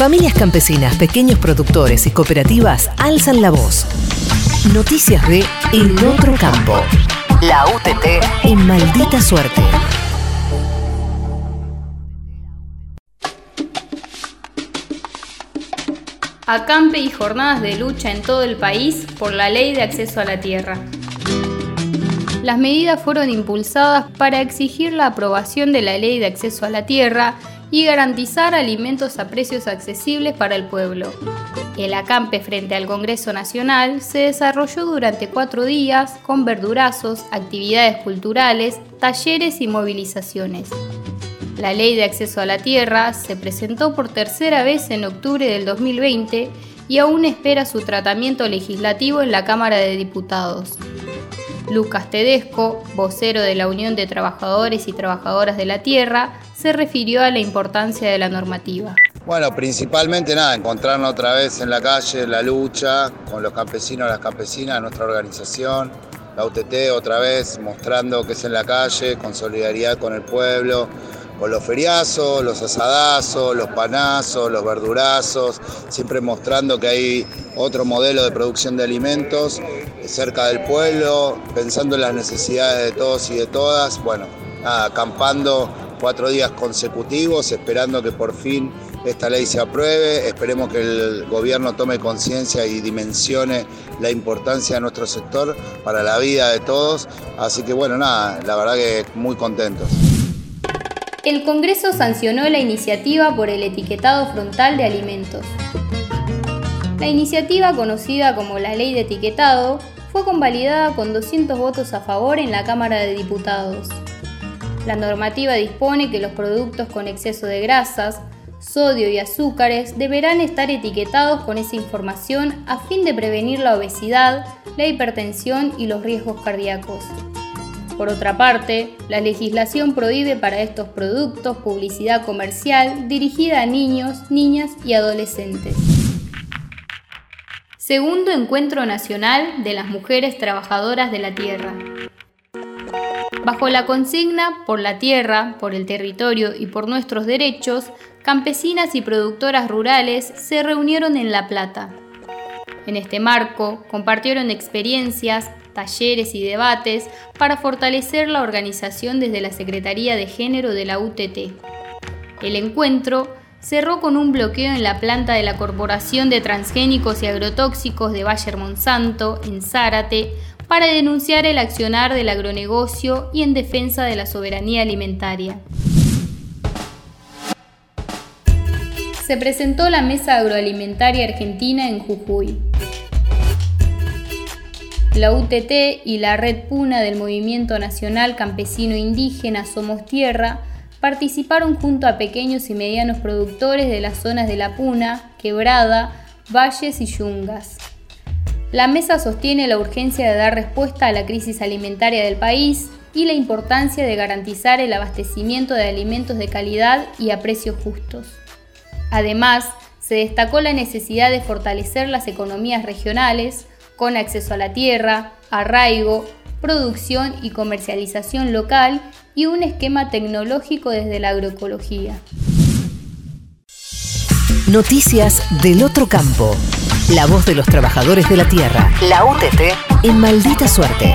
Familias campesinas, pequeños productores y cooperativas alzan la voz. Noticias de El Otro Campo. La UTT en maldita suerte. Acampe y jornadas de lucha en todo el país por la ley de acceso a la tierra. Las medidas fueron impulsadas para exigir la aprobación de la ley de acceso a la tierra y garantizar alimentos a precios accesibles para el pueblo. El acampe frente al Congreso Nacional se desarrolló durante cuatro días con verdurazos, actividades culturales, talleres y movilizaciones. La ley de acceso a la tierra se presentó por tercera vez en octubre del 2020 y aún espera su tratamiento legislativo en la Cámara de Diputados. Lucas Tedesco, vocero de la Unión de Trabajadores y Trabajadoras de la Tierra, se refirió a la importancia de la normativa. Bueno, principalmente nada, encontrarnos otra vez en la calle, la lucha con los campesinos, las campesinas, nuestra organización, la UTT otra vez mostrando que es en la calle, con solidaridad con el pueblo, con los feriazos, los asadazos, los panazos, los verdurazos, siempre mostrando que hay otro modelo de producción de alimentos cerca del pueblo, pensando en las necesidades de todos y de todas. Bueno, nada, acampando cuatro días consecutivos, esperando que por fin esta ley se apruebe, esperemos que el gobierno tome conciencia y dimensione la importancia de nuestro sector para la vida de todos. Así que bueno, nada, la verdad que muy contentos. El Congreso sancionó la iniciativa por el etiquetado frontal de alimentos. La iniciativa, conocida como la Ley de Etiquetado, fue convalidada con 200 votos a favor en la Cámara de Diputados. La normativa dispone que los productos con exceso de grasas, sodio y azúcares deberán estar etiquetados con esa información a fin de prevenir la obesidad, la hipertensión y los riesgos cardíacos. Por otra parte, la legislación prohíbe para estos productos publicidad comercial dirigida a niños, niñas y adolescentes. Segundo Encuentro Nacional de las Mujeres Trabajadoras de la Tierra. Bajo la consigna Por la Tierra, por el territorio y por nuestros derechos, campesinas y productoras rurales se reunieron en La Plata. En este marco, compartieron experiencias, talleres y debates para fortalecer la organización desde la Secretaría de Género de la UTT. El encuentro cerró con un bloqueo en la planta de la Corporación de Transgénicos y Agrotóxicos de Bayer Monsanto, en Zárate, para denunciar el accionar del agronegocio y en defensa de la soberanía alimentaria. Se presentó la Mesa Agroalimentaria Argentina en Jujuy. La UTT y la Red Puna del Movimiento Nacional Campesino Indígena Somos Tierra participaron junto a pequeños y medianos productores de las zonas de La Puna, Quebrada, Valles y Yungas. La mesa sostiene la urgencia de dar respuesta a la crisis alimentaria del país y la importancia de garantizar el abastecimiento de alimentos de calidad y a precios justos. Además, se destacó la necesidad de fortalecer las economías regionales, con acceso a la tierra, arraigo, producción y comercialización local y un esquema tecnológico desde la agroecología. Noticias del otro campo. La voz de los trabajadores de la tierra. La UTT en maldita suerte.